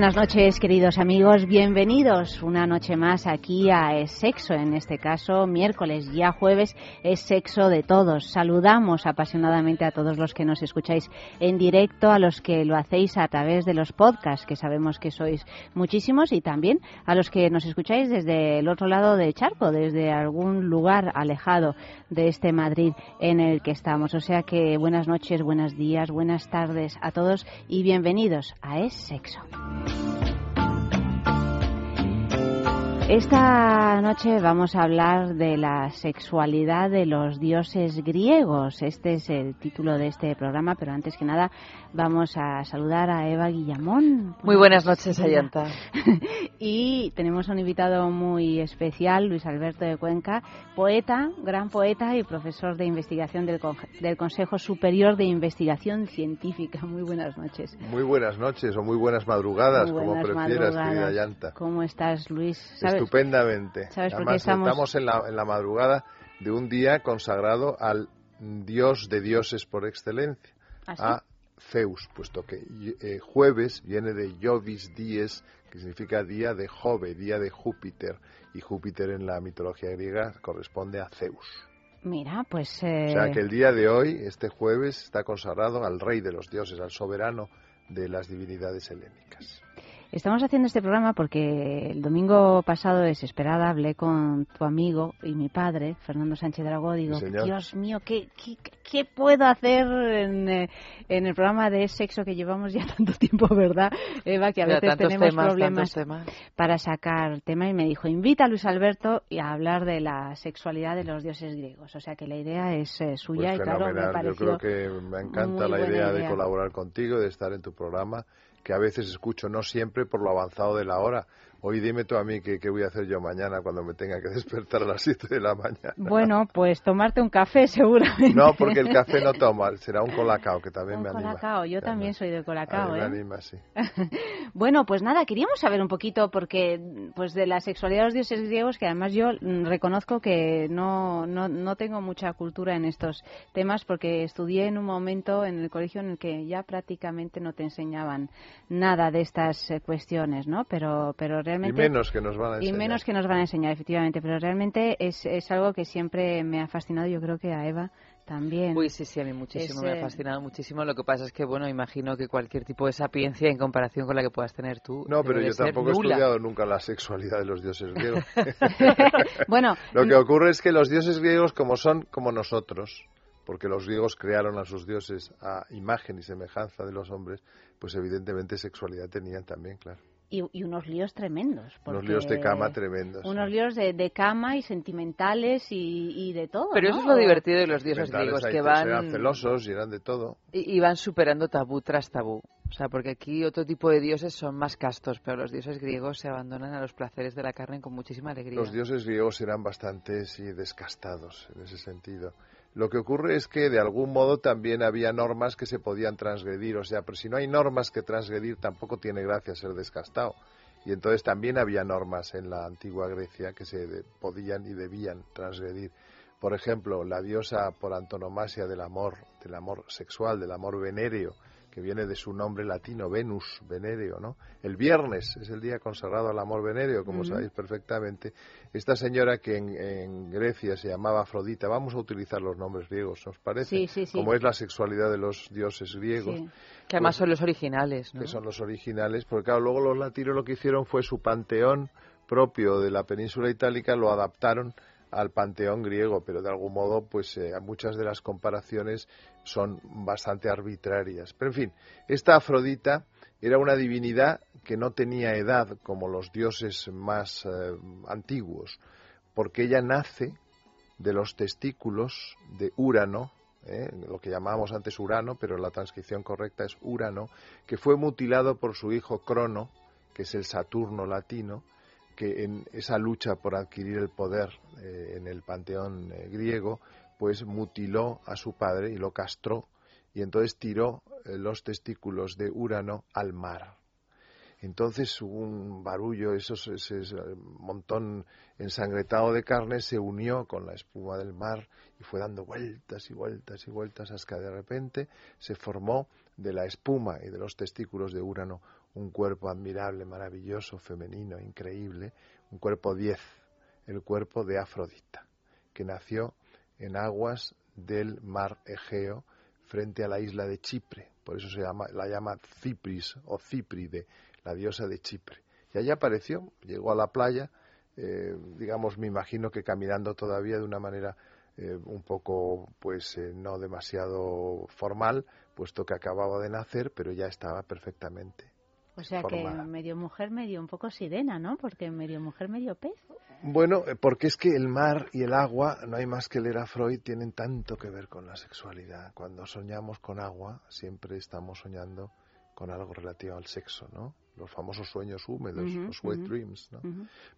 Buenas noches, queridos amigos. Bienvenidos una noche más aquí a Es Sexo. En este caso, miércoles, ya jueves, es Sexo de todos. Saludamos apasionadamente a todos los que nos escucháis en directo, a los que lo hacéis a través de los podcasts, que sabemos que sois muchísimos, y también a los que nos escucháis desde el otro lado del charco, desde algún lugar alejado de este Madrid en el que estamos. O sea que buenas noches, buenos días, buenas tardes a todos y bienvenidos a Es Sexo. Thank you. Esta noche vamos a hablar de la sexualidad de los dioses griegos. Este es el título de este programa, pero antes que nada vamos a saludar a Eva Guillamón. Muy buenas noches, Ayanta. y tenemos un invitado muy especial, Luis Alberto de Cuenca, poeta, gran poeta y profesor de investigación del, del Consejo Superior de Investigación Científica. Muy buenas noches. Muy buenas noches o muy buenas madrugadas, como prefieras, querida Ayanta. ¿Cómo estás, Luis? Estupendamente. estamos, en, la, en la madrugada de un día consagrado al dios de dioses por excelencia, ¿Ah, a Zeus, puesto que eh, jueves viene de Jovis dies, que significa día de Jove, día de Júpiter, y Júpiter en la mitología griega corresponde a Zeus. Mira, pues... O sea que el día de hoy, este jueves, está consagrado al rey de los dioses, al soberano de las divinidades helénicas. Estamos haciendo este programa porque el domingo pasado, desesperada, hablé con tu amigo y mi padre, Fernando Sánchez Dragó. Digo, Dios mío, ¿qué, qué, puedo hacer en, eh, en, el programa de sexo que llevamos ya tanto tiempo, verdad, Eva? Que a veces tenemos problemas para sacar tema. Y me dijo, invita a Luis Alberto y a hablar de la sexualidad de los dioses griegos. O sea que la idea es eh, suya pues y claro, me pareció Yo creo que me encanta la idea de colaborar contigo, de estar en tu programa que a veces escucho, no siempre por lo avanzado de la hora. Hoy dime tú a mí qué, voy a hacer yo mañana cuando me tenga que despertar a las 7 de la mañana. Bueno, pues tomarte un café seguramente. No, porque el café no toma, será un colacao que también me anima. colacao, yo también soy de colacao, ¿eh? Me anima, sí. bueno, pues nada, queríamos saber un poquito porque pues de la sexualidad de los dioses griegos, que además yo mm, reconozco que no, no, no tengo mucha cultura en estos temas porque estudié en un momento en el colegio en el que ya prácticamente no te enseñaban nada de estas eh, cuestiones, ¿no? Pero, pero y menos que nos van a enseñar. Y menos que nos van a enseñar, efectivamente. Pero realmente es, es algo que siempre me ha fascinado. Yo creo que a Eva también. Uy, sí, sí, a mí muchísimo, me ha fascinado muchísimo. Lo que pasa es que, bueno, imagino que cualquier tipo de sapiencia en comparación con la que puedas tener tú. No, pero yo tampoco he estudiado nunca la sexualidad de los dioses griegos. bueno. Lo que ocurre es que los dioses griegos, como son como nosotros, porque los griegos crearon a sus dioses a imagen y semejanza de los hombres, pues evidentemente sexualidad tenían también, claro y, unos líos tremendos. Unos líos de cama tremendos. Unos líos de, cama y sentimentales y, de todo. Pero eso es lo divertido de los dioses griegos, que van... Eran celosos y eran de todo. Y, van superando tabú tras tabú. O sea, porque aquí otro tipo de dioses son más castos, pero los dioses griegos se abandonan a los placeres de la carne con muchísima alegría. Los dioses griegos eran bastante sí, descastados en ese sentido. Lo que ocurre es que de algún modo también había normas que se podían transgredir, o sea, pero si no hay normas que transgredir tampoco tiene gracia ser descastado. Y entonces también había normas en la antigua Grecia que se podían y debían transgredir. Por ejemplo, la diosa por antonomasia del amor, del amor sexual, del amor venéreo, que viene de su nombre latino, Venus, venéreo, ¿no? El viernes es el día consagrado al amor venéreo, como sabéis perfectamente. Esta señora que en, Grecia se llamaba Afrodita, vamos a utilizar los nombres griegos, ¿os parece? Sí, sí, Como es la sexualidad de los dioses griegos. Que además son los originales, ¿no? Que son los originales, porque claro, luego los latinos lo que hicieron fue su panteón propio de la península itálica, lo adaptaron al panteón griego, pero de algún modo, pues eh, muchas de las comparaciones son bastante arbitrarias. Pero en fin, esta Afrodita era una divinidad que no tenía edad como los dioses más eh, antiguos, porque ella nace de los testículos de Urano, eh, lo que llamábamos antes Urano, pero la transcripción correcta es Urano, que fue mutilado por su hijo Crono, que es el Saturno latino, que en esa lucha por adquirir el poder eh, en el panteón eh, griego, pues mutiló a su padre y lo castró y entonces tiró eh, los testículos de Urano al mar. Entonces hubo un barullo, esos, ese, montón ensangretado de carne se unió con la espuma del mar y fue dando vueltas y vueltas y vueltas hasta que de repente se formó de la espuma y de los testículos de Urano un cuerpo admirable, maravilloso, femenino, increíble, un cuerpo diez, el cuerpo de Afrodita, que nació en aguas del mar Egeo frente a la isla de Chipre, por eso se llama, la llama Cipris o Cipride, la diosa de Chipre. Y allí apareció, llegó a la playa, eh, digamos, me imagino que caminando todavía de una manera eh, un poco, pues, eh, no demasiado formal, puesto que acababa de nacer, pero ya estaba perfectamente o sea que medio mujer, medio un poco sirena, ¿no? Porque medio mujer, medio pez. Bueno, eh, porque es que el mar y el agua, no hay más que leer a Freud, tienen tanto que ver con la sexualidad. Cuando soñamos con agua, siempre estamos soñando con algo relativo al sexo, ¿no? Los famosos sueños húmedos, los wet dreams, ¿no?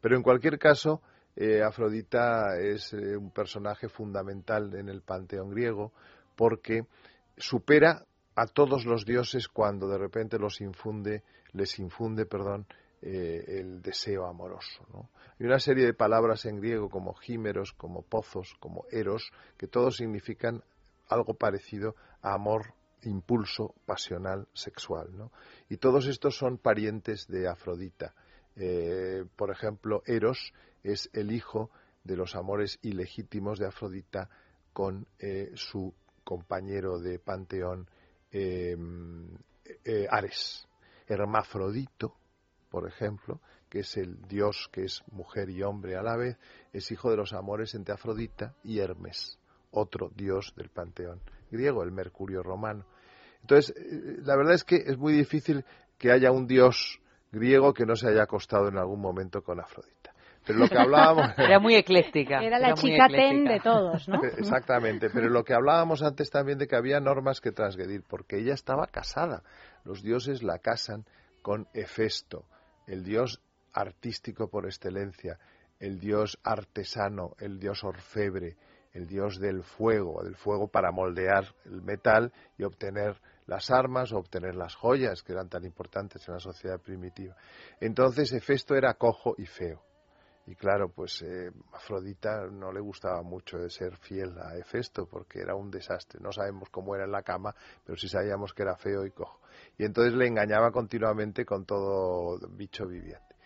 Pero en cualquier caso, eh, Afrodita es eh, un personaje fundamental en el panteón griego porque supera a todos los dioses cuando de repente los infunde les infunde, perdón, eh, el deseo amoroso. Hay una serie de palabras en griego como gímeros, como pozos, como eros, que todos significan algo parecido a amor, impulso pasional, sexual. Y todos estos son parientes de Afrodita. Eh, por ejemplo, Eros es el hijo de los amores ilegítimos de Afrodita con eh, su compañero de panteón Ares. Hermafrodito, por ejemplo, que es el dios que es mujer y hombre a la vez, es hijo de los amores entre Afrodita y Hermes, otro dios del panteón griego, el Mercurio romano. Entonces, eh, la verdad es que es muy difícil que haya un dios griego que no se haya acostado en algún momento con Afrodita. Pero lo que hablábamos... Era muy ecléctica. Era la chica ten de todos, ¿no? Exactamente, pero lo que hablábamos antes también de que había normas que transgredir, porque ella estaba casada los dioses la casan con Hefesto, el dios artístico por excelencia, el dios artesano, el dios orfebre, el dios del fuego, del fuego para moldear el metal y obtener las armas o obtener las joyas que eran tan importantes en la sociedad primitiva. Entonces Hefesto era cojo y feo. Y claro, pues eh, Afrodita no le gustaba mucho de ser fiel a Hefesto porque era un desastre. No sabemos cómo era en la cama, pero sí sabíamos que era feo y cojo. Y entonces le engañaba continuamente con todo bicho viviente.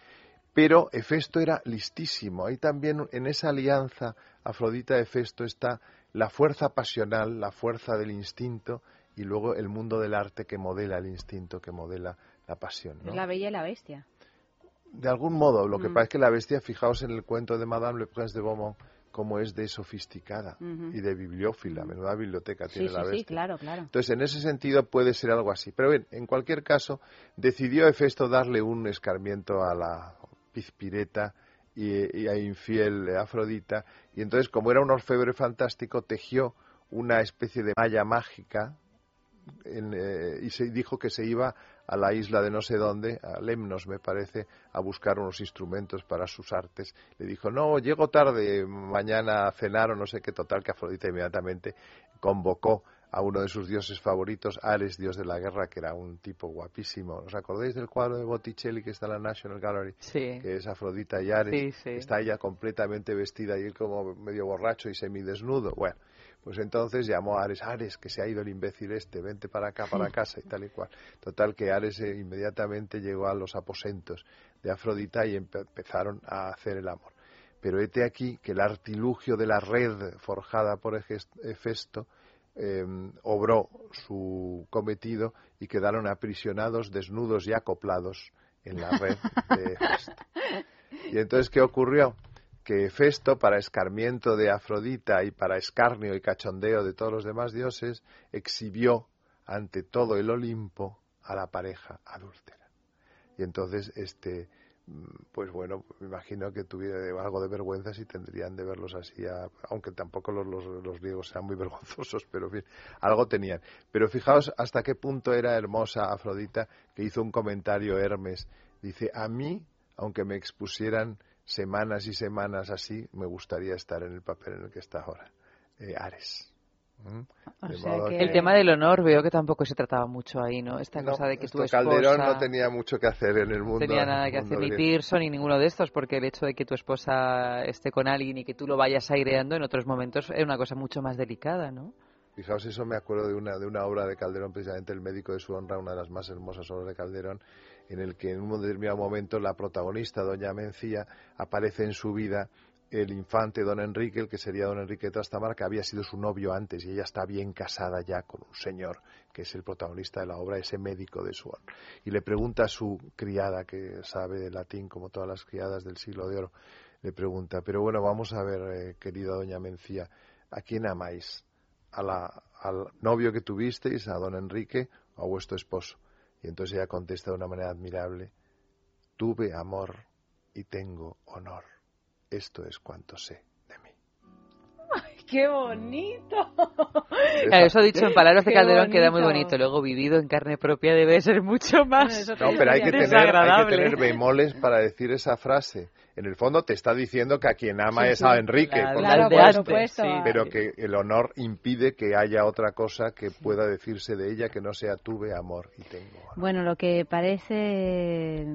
Pero Hefesto era listísimo. Ahí también en esa alianza Afrodita-Hefesto está la fuerza pasional, la fuerza del instinto y luego el mundo del arte que modela el instinto, que modela la pasión. La bella y la bestia. De algún modo, lo que mm. pasa es que la bestia, fijaos en el cuento de Madame Le Prince de Beaumont, como es de sofisticada y de bibliófila, menuda biblioteca tiene la bestia. Sí, claro, claro. Entonces, en ese sentido puede ser algo así. Pero bien, en cualquier caso, decidió Hefesto darle un escarmiento a la pizpireta y, a infiel Afrodita, y entonces, como era un orfebre fantástico, tejió una especie de malla mágica eh, y se dijo que se iba a la isla de no sé dónde, a Lemnos me parece, a buscar unos instrumentos para sus artes. Le dijo, no, llego tarde, mañana a cenar o no sé qué, total, que Afrodita inmediatamente convocó a uno de sus dioses favoritos, Ares, dios de la guerra, que era un tipo guapísimo. ¿Os acordáis del cuadro de Botticelli que está en la National Gallery? Sí. Que es Afrodita y Ares. Está ella completamente vestida y él como medio borracho y semidesnudo. Bueno, Pues entonces llamó a Ares, Ares, que se ha ido el imbécil este, vente para acá, para casa y tal y cual. Total que Ares eh, inmediatamente llegó a los aposentos de Afrodita y empezaron a hacer el amor. Pero hete aquí que el artilugio de la red forjada por Hefesto em, obró su cometido y quedaron aprisionados, desnudos y acoplados en la red de Hefesto. Y entonces, ¿qué ocurrió? Que Hefesto, para escarmiento de Afrodita y para escarnio y cachondeo de todos los demás dioses, exhibió ante todo el Olimpo a la pareja adúltera. Y entonces este pues bueno, me imagino que tuviera algo de vergüenza si tendrían de verlos así, aunque tampoco los, los, griegos sean muy vergonzosos, pero en fin, algo tenían. Pero fijaos hasta qué punto era hermosa Afrodita, que hizo un comentario Hermes. Dice, a mí, aunque me expusieran semanas y semanas así, me gustaría estar en el papel en el que está ahora. Eh, Ares. El tema del honor veo que tampoco se trataba mucho ahí, ¿no? Esta cosa de que tu esposa... Calderón no tenía mucho que hacer en el mundo. No tenía nada que hacer, ni Pearson ni ninguno de estos, porque el hecho de que tu esposa esté con alguien y que tú lo vayas aireando en otros momentos es una cosa mucho más delicada, ¿no? Fijaos, eso me acuerdo de una, de una obra de Calderón, precisamente El médico de su honra, una de las más hermosas obras de Calderón, en el que en un determinado momento la protagonista, doña Mencía, aparece en su vida el infante don Enrique, el que sería don Enrique de Trastamara, que había sido su novio antes y ella está bien casada ya con un señor que es el protagonista de la obra, ese médico de su honra. Y le pregunta a su criada, que sabe de latín como todas las criadas del siglo de oro, le pregunta, pero bueno, vamos a ver, eh, querida doña Mencía, ¿a quién amáis? ¿A la, ¿Al novio que tuvisteis, a don Enrique, o a vuestro esposo? Y entonces ella contesta de una manera admirable, tuve amor y tengo honor. Esto es cuanto sé de mí. ¡Ay, qué bonito! eso dicho en palabras de Calderón queda muy bonito. Luego vivido en carne propia debe ser mucho más No, pero hay que, tener, hay que tener bemoles para decir esa frase. En el fondo te está diciendo que a quien ama es a Enrique, claro, pero que el honor impide que haya otra cosa que pueda decirse de ella que no sea tuve amor y tengo. Bueno, lo que parece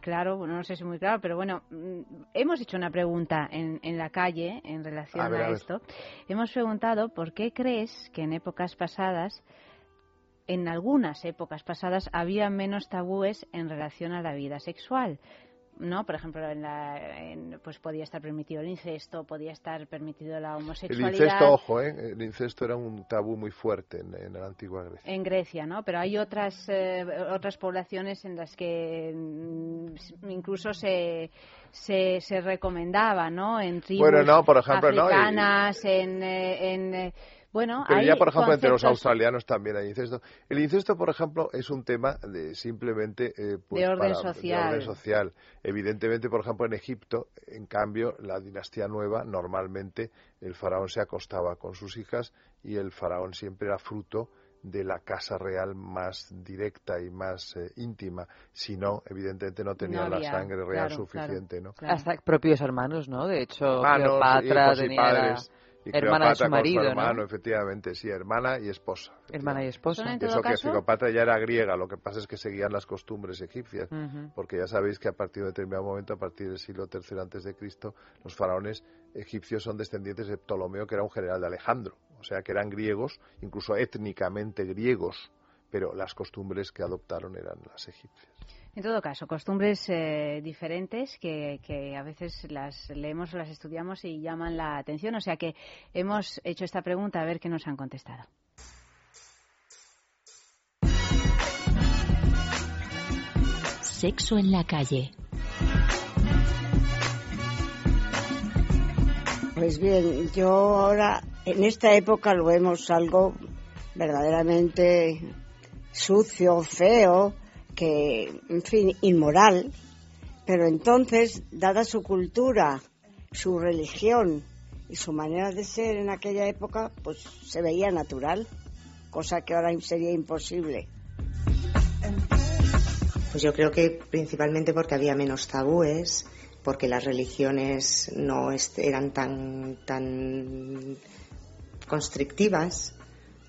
claro, no sé si muy claro, pero bueno, mm, hemos hecho una pregunta en, en la calle en relación a, esto. Hemos preguntado por qué crees que en épocas pasadas, en algunas épocas pasadas, había menos tabúes en relación a la vida sexual. ¿No? Por ejemplo, en la, pues podía estar permitido el incesto, podía estar permitido la homosexualidad. El incesto, ojo, ¿eh? el incesto era un tabú muy fuerte en, la antigua Grecia. En Grecia, ¿no? Pero hay otras eh, otras poblaciones en las que mm, incluso se, se, se recomendaba, ¿no? En tribus bueno, no, por ejemplo, africanas, en, eh, en eh, bueno, Pero ya, por ejemplo, entre los australianos también hay incesto. El incesto, por ejemplo, es un tema de simplemente... Eh, pues, de, orden social. de orden social. Evidentemente, por ejemplo, en Egipto, en cambio, la dinastía nueva, normalmente el faraón se acostaba con sus hijas y el faraón siempre era fruto de la casa real más directa y más eh, íntima. Si no, evidentemente no tenía la sangre real suficiente, ¿no? Hasta propios hermanos, ¿no? De hecho, Cleopatra tenía hermana de su marido, hermano, efectivamente, sí, hermana y esposa. Hermana y esposa. Eso que Cleopatra ya era griega, lo que pasa es que seguían las costumbres egipcias, porque ya sabéis que a partir de determinado momento, a partir del siglo III antes de Cristo, los faraones egipcios son descendientes de Ptolomeo, que era un general de Alejandro, o sea que eran griegos, incluso étnicamente griegos, pero las costumbres que adoptaron eran las egipcias. En todo caso, costumbres eh, diferentes que, que, a veces las leemos o las estudiamos y llaman la atención. O sea que hemos hecho esta pregunta a ver qué nos han contestado. Sexo en la calle. Pues bien, yo ahora en esta época lo vemos algo verdaderamente sucio, feo, que, en fin, inmoral, pero entonces, dada su cultura, su religión y su manera de ser en aquella época, pues se veía natural, cosa que ahora sería imposible. Pues yo creo que principalmente porque había menos tabúes, porque las religiones no eran tan, tan constrictivas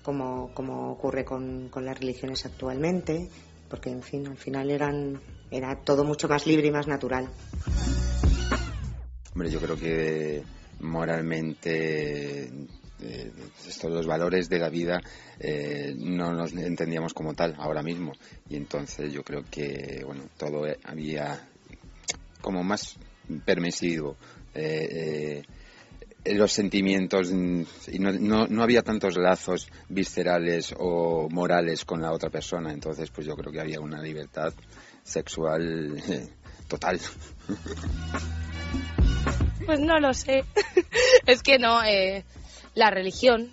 como, como ocurre con, con las religiones actualmente porque en fin, al final eran, era todo mucho más libre y más natural. Hombre, yo creo que moralmente eh, estos los valores de la vida eh, no nos entendíamos como tal ahora mismo y entonces yo creo que bueno todo había como más permisivo eh, los sentimientos y no, no, no, había tantos lazos viscerales o morales con la otra persona entonces pues yo creo que había una libertad sexual total. Pues no lo sé. Es que no eh, la religión,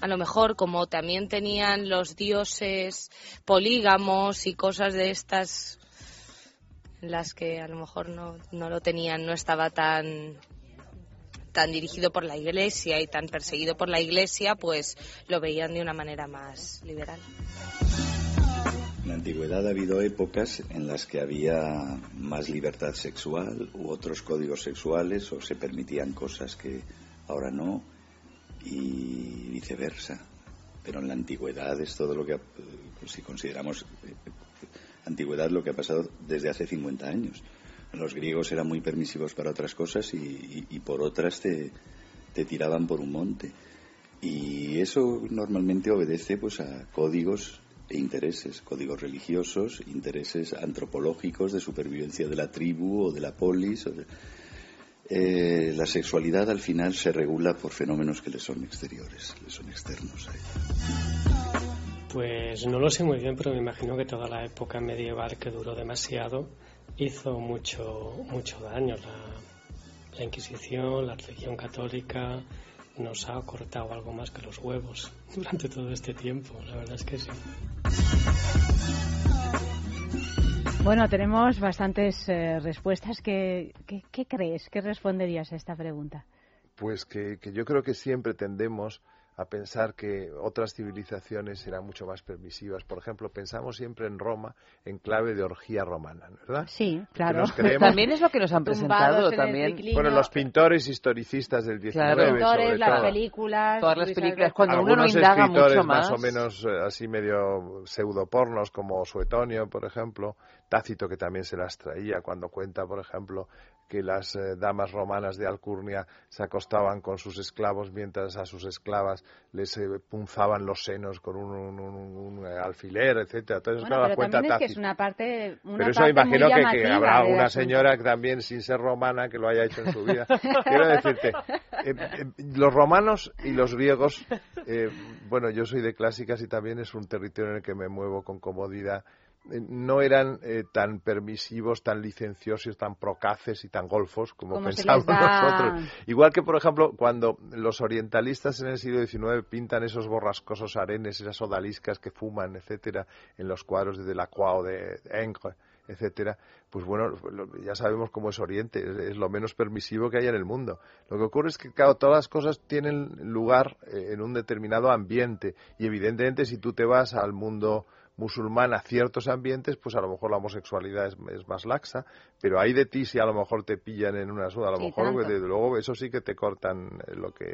a lo mejor como también tenían los dioses polígamos y cosas de estas las que a lo mejor no, no lo tenían, no estaba tan tan dirigido por la iglesia y tan perseguido por la iglesia, pues lo veían de una manera más liberal. En la antigüedad ha habido épocas en las que había más libertad sexual u otros códigos sexuales o se permitían cosas que ahora no y viceversa. Pero en la antigüedad es todo lo que, si consideramos eh, antigüedad, lo que ha pasado desde hace 50 años. Los griegos eran muy permisivos para otras cosas y, por otras te, tiraban por un monte. Y eso normalmente obedece pues a códigos e intereses, códigos religiosos, intereses antropológicos de supervivencia de la tribu o de la polis. O eh, la sexualidad al final se regula por fenómenos que le son exteriores, le son externos a ella. Pues no lo sé muy bien, pero me imagino que toda la época medieval que duró demasiado hizo mucho, mucho daño. La, la Inquisición, la religión católica nos ha cortado algo más que los huevos durante todo este tiempo, la verdad es que sí. Bueno, tenemos bastantes eh, respuestas. ¿Qué, ¿Qué, crees? ¿Qué responderías a esta pregunta? Pues que, que yo creo que siempre tendemos a pensar que otras civilizaciones eran mucho más permisivas. Por ejemplo, pensamos siempre en Roma en clave de orgía romana, ¿verdad? Sí, claro. también es lo que nos han presentado también. Bueno, los pintores historicistas del 19 Los pintores, las películas, todas las películas cuando uno no indaga mucho más, más o menos eh, así medio pseudopornos como Suetonio, por ejemplo, Tácito que también se las traía cuando cuenta, por ejemplo, que las eh, damas romanas de Alcurnia se acostaban con sus esclavos mientras a sus esclavas les eh, punzaban los senos con un, eh, alfiler, etcétera. Entonces, bueno, pero cuenta también es que es una parte una Pero eso imagino que, habrá una señora que también, sin ser romana, que lo haya hecho en su vida. Quiero decirte, los romanos y los griegos, bueno, yo soy de clásicas y también es un territorio en el que me muevo con comodidad eh, no eran eh, tan permisivos, tan licenciosos, tan procaces y tan golfos como, pensamos nosotros. Igual que, por ejemplo, cuando los orientalistas en el siglo XIX pintan esos borrascosos arenes, esas odaliscas que fuman, etcétera, en los cuadros de Delacroix o de Ingres, etcétera, pues bueno, ya sabemos cómo es Oriente, es, lo menos permisivo que hay en el mundo. Lo que ocurre es que, claro, todas las cosas tienen lugar eh, en un determinado ambiente y evidentemente si tú te vas al mundo musulmán a ciertos ambientes, pues a lo mejor la homosexualidad es, más laxa, pero hay de ti si a lo mejor te pillan en una suda, a lo mejor desde luego eso sí que te cortan eh, lo que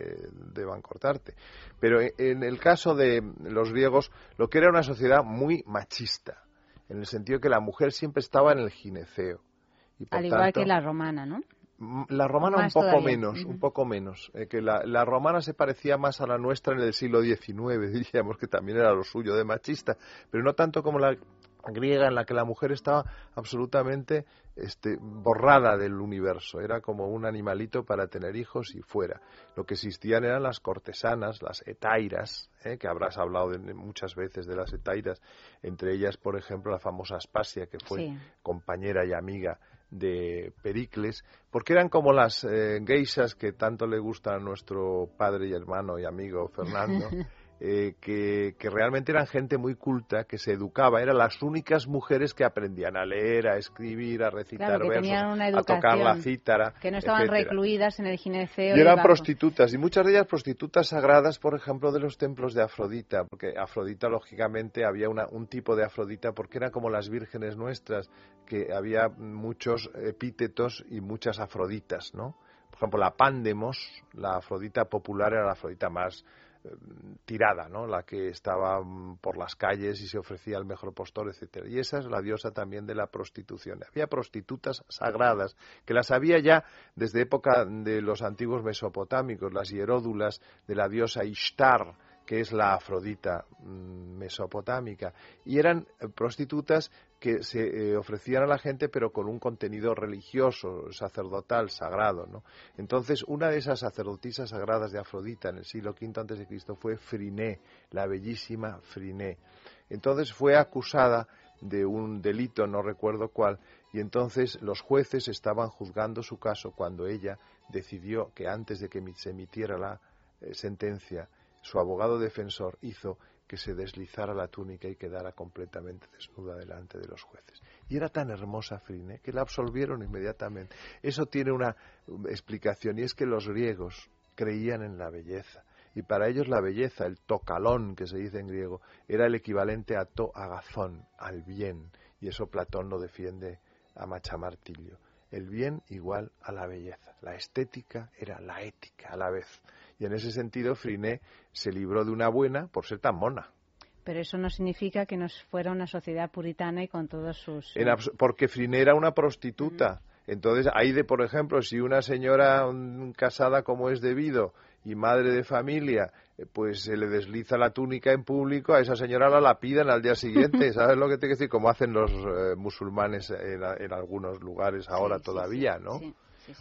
deban cortarte. Pero en el caso de los griegos, lo que era una sociedad muy machista, en el sentido que la mujer siempre estaba en el gineceo. Al igual que la romana, ¿no? La romana un poco menos, un poco menos. Eh, que la, la, romana se parecía más a la nuestra en el siglo XIX, diríamos que también era lo suyo de machista, pero no tanto como la griega en la que la mujer estaba absolutamente este, borrada del universo, era como un animalito para tener hijos y fuera. Lo que existían eran las cortesanas, las etairas, ¿eh? que habrás hablado muchas veces de las etairas, entre ellas, por ejemplo, la famosa Aspasia, que fue compañera y amiga de Pericles, porque eran como las eh, geishas que tanto le gustan a nuestro padre y hermano y amigo Fernando. Eh, que, realmente eran gente muy culta, que se educaba, eran las únicas mujeres que aprendían a leer, a escribir, a recitar versos, a tocar la cítara. Que no estaban recluidas en el gineceo. Y eran prostitutas, y muchas de ellas prostitutas sagradas, por ejemplo, de los templos de Afrodita, porque Afrodita, lógicamente, había una, un tipo de Afrodita, porque eran como las vírgenes nuestras, que había muchos epítetos y muchas Afroditas, ¿no? Por ejemplo, la Pandemos, la Afrodita popular, era la Afrodita más tirada, ¿no? La que estaba mm, por las calles y se ofrecía el mejor postor, etcétera. Y esa es la diosa también de la prostitución. Había prostitutas sagradas que las había ya desde época de los antiguos mesopotámicos, las hieródulas de la diosa Ishtar, que es la Afrodita mm, mesopotámica, y eran eh, prostitutas que se eh, ofrecían a la gente pero con un contenido religioso, sacerdotal, sagrado. ¿no? Entonces, una de esas sacerdotisas sagradas de Afrodita en el siglo V Cristo fue Friné, la bellísima Friné. Entonces fue acusada de un delito, no recuerdo cuál, y entonces los jueces estaban juzgando su caso cuando ella decidió que antes de que se emitiera la eh, sentencia su abogado defensor hizo que se deslizara la túnica y quedara completamente desnuda delante de los jueces. Y era tan hermosa Frine que la absolvieron inmediatamente. Eso tiene una explicación y es que los griegos creían en la belleza. Y para ellos la belleza, el tocalón que se dice en griego, era el equivalente a to agazón, al bien. Y eso Platón lo defiende a machamartillo. El bien igual a la belleza. La estética era la ética a la vez. Y en ese sentido, Friné se libró de una buena por ser tan mona. Pero eso no significa que nos fuera una sociedad puritana y con todos sus... porque Friné era una prostituta. Entonces, ahí de, por ejemplo, si una señora casada como es debido y madre de familia, eh, pues se le desliza la túnica en público, a esa señora la lapidan al día siguiente, ¿sabes lo que te quiero decir? Como hacen los eh, musulmanes en, algunos lugares ahora todavía, ¿no?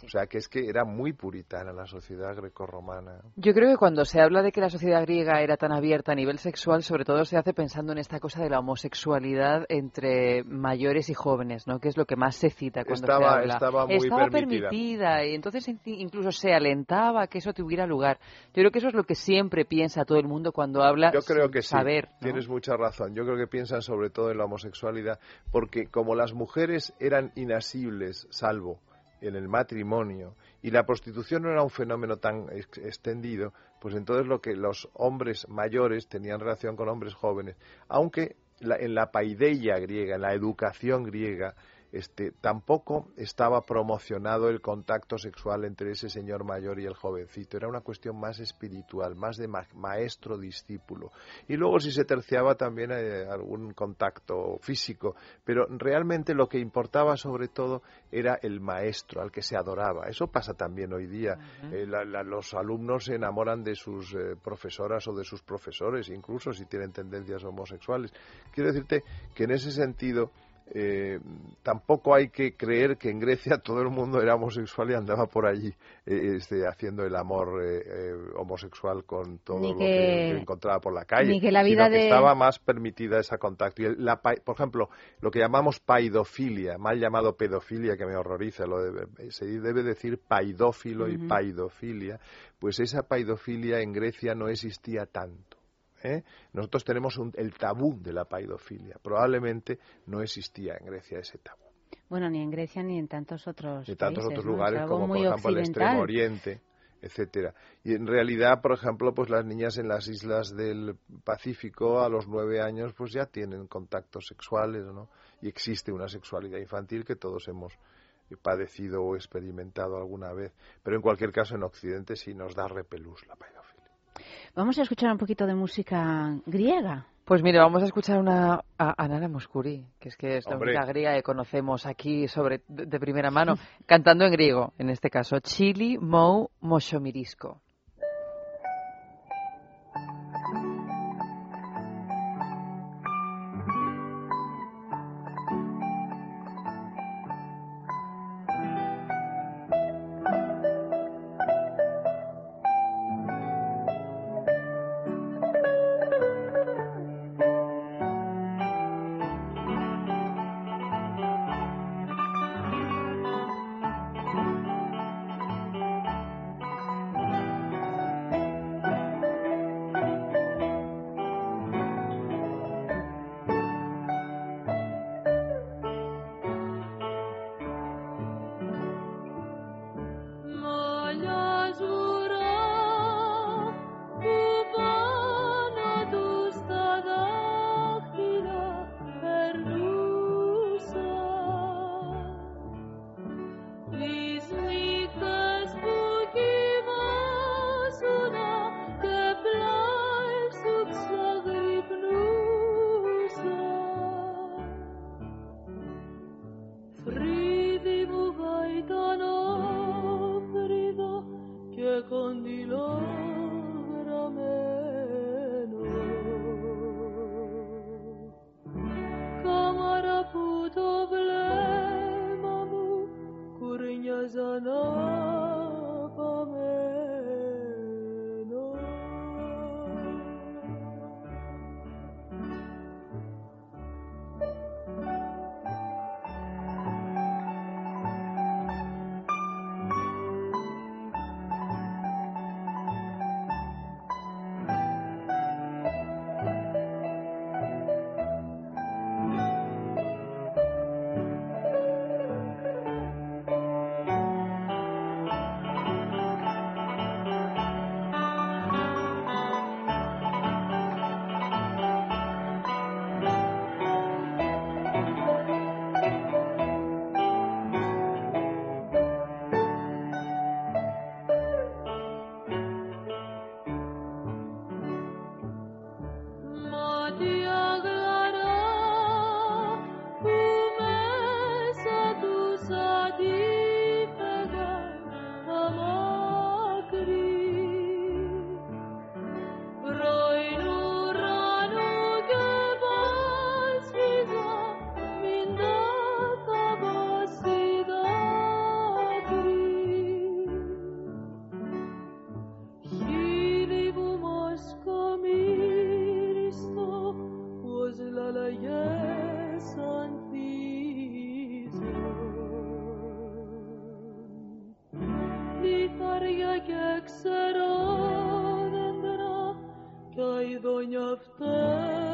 O sea, que es que era muy puritana la sociedad grecorromana. Yo creo que cuando se habla de que la sociedad griega era tan abierta a nivel sexual, sobre todo se hace pensando en esta cosa de la homosexualidad entre mayores y jóvenes, ¿no? Que es lo que más se cita cuando estaba, se habla. Estaba muy estaba permitida. y entonces incluso se alentaba que eso tuviera lugar. Yo creo que eso es lo que siempre piensa todo el mundo cuando habla Yo creo que saber. Tienes mucha razón. Yo creo que piensan sobre todo en la homosexualidad, porque como las mujeres eran inasibles, salvo en el matrimonio y la prostitución no era un fenómeno tan extendido, pues entonces lo que los hombres mayores tenían relación con hombres jóvenes, aunque en la paideia griega, en la educación griega, este, tampoco estaba promocionado el contacto sexual entre ese señor mayor y el jovencito. Era una cuestión más espiritual, más de maestro-discípulo. Y luego si se terciaba también eh, algún contacto físico, pero realmente lo que importaba sobre todo era el maestro al que se adoraba. Eso pasa también hoy día. Eh, los alumnos se enamoran de sus eh, profesoras o de sus profesores, incluso si tienen tendencias homosexuales. Quiero decirte que en ese sentido eh, tampoco hay que creer que en Grecia todo el mundo era homosexual y andaba por allí eh, este, haciendo el amor eh, homosexual con todo lo que, encontraba por la calle. Ni que la vida de... estaba más permitida ese contacto. Y la, por ejemplo, lo que llamamos paidofilia, mal llamado pedofilia, que me horroriza, lo se debe decir paidófilo y paidofilia, pues esa paidofilia en Grecia no existía tanto. ¿Eh? Nosotros tenemos el tabú de la paidofilia. Probablemente no existía en Grecia ese tabú. Bueno, ni en Grecia ni en tantos otros, en tantos otros lugares, como por ejemplo el Extremo Oriente etcétera. Y en realidad, por ejemplo, pues las niñas en las islas del Pacífico a los nueve años pues ya tienen contactos sexuales, ¿no? Y existe una sexualidad infantil que todos hemos padecido o experimentado alguna vez. Pero en cualquier caso, en Occidente sí nos da repelús la paidofilia. Vamos a escuchar un poquito de música griega. Pues mire, vamos a escuchar una a Anara Moscuri, que es que es la única griega que conocemos aquí sobre de, primera mano, cantando en griego, en este caso, Chili Mou Moshomirisco. Podobne love.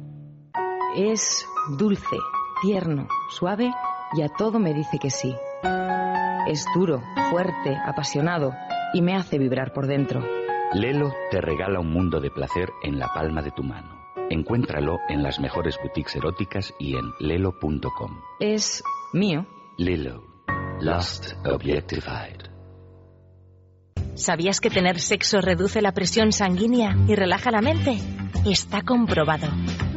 Es dulce, tierno, suave y a todo me dice que sí. Es duro, fuerte, apasionado y me hace vibrar por dentro. Lelo te regala un mundo de placer en la palma de tu mano. Encuéntralo en las mejores boutiques eróticas y en lelo.com. Es mío. Lelo. Lost Objectified. ¿Sabías que tener sexo reduce la presión sanguínea y relaja la mente? Está comprobado.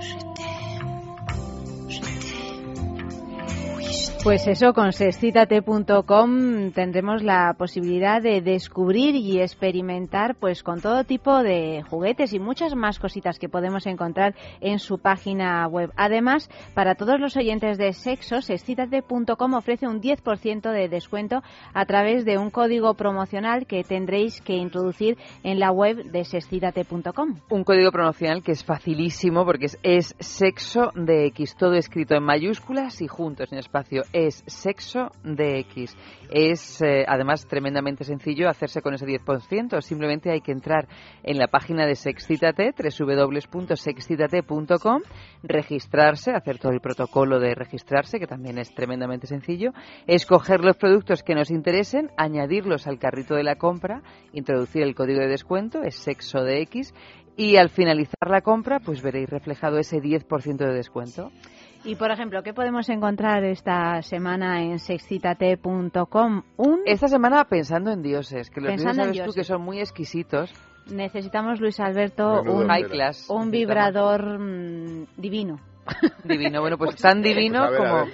Shit. Pues eso, con sexcitate.com tendremos la posibilidad de descubrir y experimentar pues con todo tipo de juguetes y muchas más cositas que podemos encontrar en su página web. Además, para todos los oyentes de sexo, sexcitate.com ofrece un 10% de descuento a través de un código promocional que tendréis que introducir en la web de sexcitate.com. Un código promocional que es facilísimo porque es, es sexo de X, todo escrito en mayúsculas y juntos en espacio es sexo de X. Es eh, además tremendamente sencillo hacerse con ese 10%. Simplemente hay que entrar en la página de Sexcitate, www.sexcitate.com, registrarse, hacer todo el protocolo de registrarse, que también es tremendamente sencillo, escoger los productos que nos interesen, añadirlos al carrito de la compra, introducir el código de descuento, es sexo de X, y al finalizar la compra, pues veréis reflejado ese 10% de descuento. Y, por ejemplo, ¿qué podemos encontrar esta semana en sexcitate.com? Un... Esta semana pensando en dioses, que los dioses sabes tú que son muy exquisitos. Necesitamos, Luis Alberto, un, un vibrador mm, divino. Divino, bueno, pues tan divino pues como...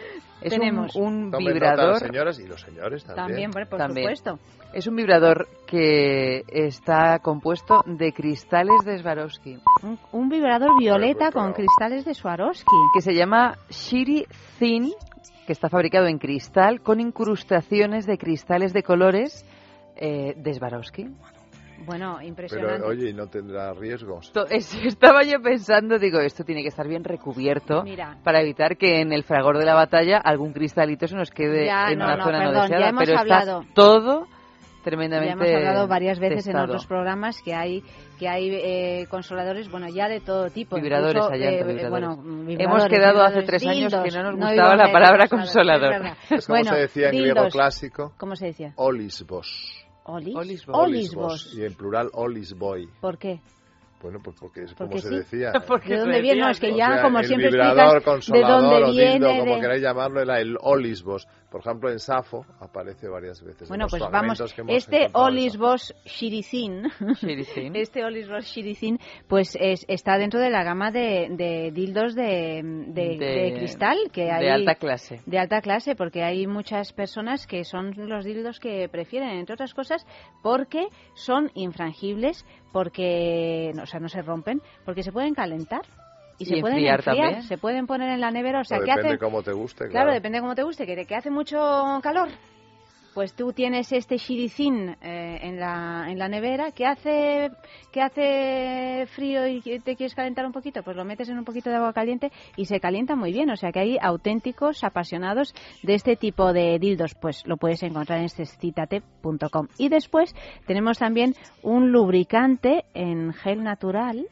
Es Tenemos. un, un Tomen nota vibrador. las señoras y los señores también. También, por, por También. supuesto. Es un vibrador que está compuesto de cristales de Swarovski. Un, un vibrador violeta con cristales de Swarovski. Que se llama Shiri Thin, que está fabricado en cristal con incrustaciones de cristales de colores eh, de Swarovski. Bueno, Pero impresionante. oye, ¿y no tendrá riesgos? To- es- Estaba yo pensando, digo, esto tiene que estar bien recubierto Mira. para evitar que en el fragor de la batalla algún cristalito se nos quede Ya, en no, una no, zona no perdón, ya deseada. hemos pero hablado. está todo Ya tremendamente hemos hablado varias veces en testado. otros programas que hay que hay eh, consoladores, bueno, ya de todo tipo. Vibradores, incluso, allá, eh, vibradores. bueno, Hemos vibradores, quedado hace tres años que dildos. no nos No gustaba iba la palabra consolador. es como Bueno, se decía en griego dildos. clásico. ¿Cómo se decía? Olisbos. Olis. Olisbos. Olisbos. Y en plural olisboy. ¿por qué? Bueno, pues porque es Porque como se sí. decía. Porque ¿De dónde se viene? No, decía, es que ¿no? ya, O sea, como el siempre vibrador, explicas, de consolador dónde o viene. dildo, como de- queráis llamarlo, era el olisbos. Por ejemplo, en Safo aparece varias veces. en Bueno, pues vamos, este encontrado de Olis Safo. Bosch Shirizin, este Olis Bosch Shirizin, pues es- está dentro de la gama de, de dildos de, de- De- de cristal que hay de alta clase. de alta clase, porque hay muchas personas que son los dildos que prefieren, entre otras cosas, porque son infrangibles, porque no, o sea, no se rompen, porque se pueden calentar. Y, Y se pueden enfriar enfriar, también. se pueden poner en la nevera, o sea, que depende cómo te guste, Claro, claro. depende de cómo te guste, que, que hace mucho calor. Pues tú tienes este shirizin eh, en, la, en la nevera que hace, que hace frío y que te quieres calentar un poquito, pues lo metes en un poquito de agua caliente y se calienta muy bien. O sea que hay auténticos apasionados de este tipo de dildos. Pues lo puedes encontrar en cecitate.com. Y después tenemos también un lubricante en gel natural.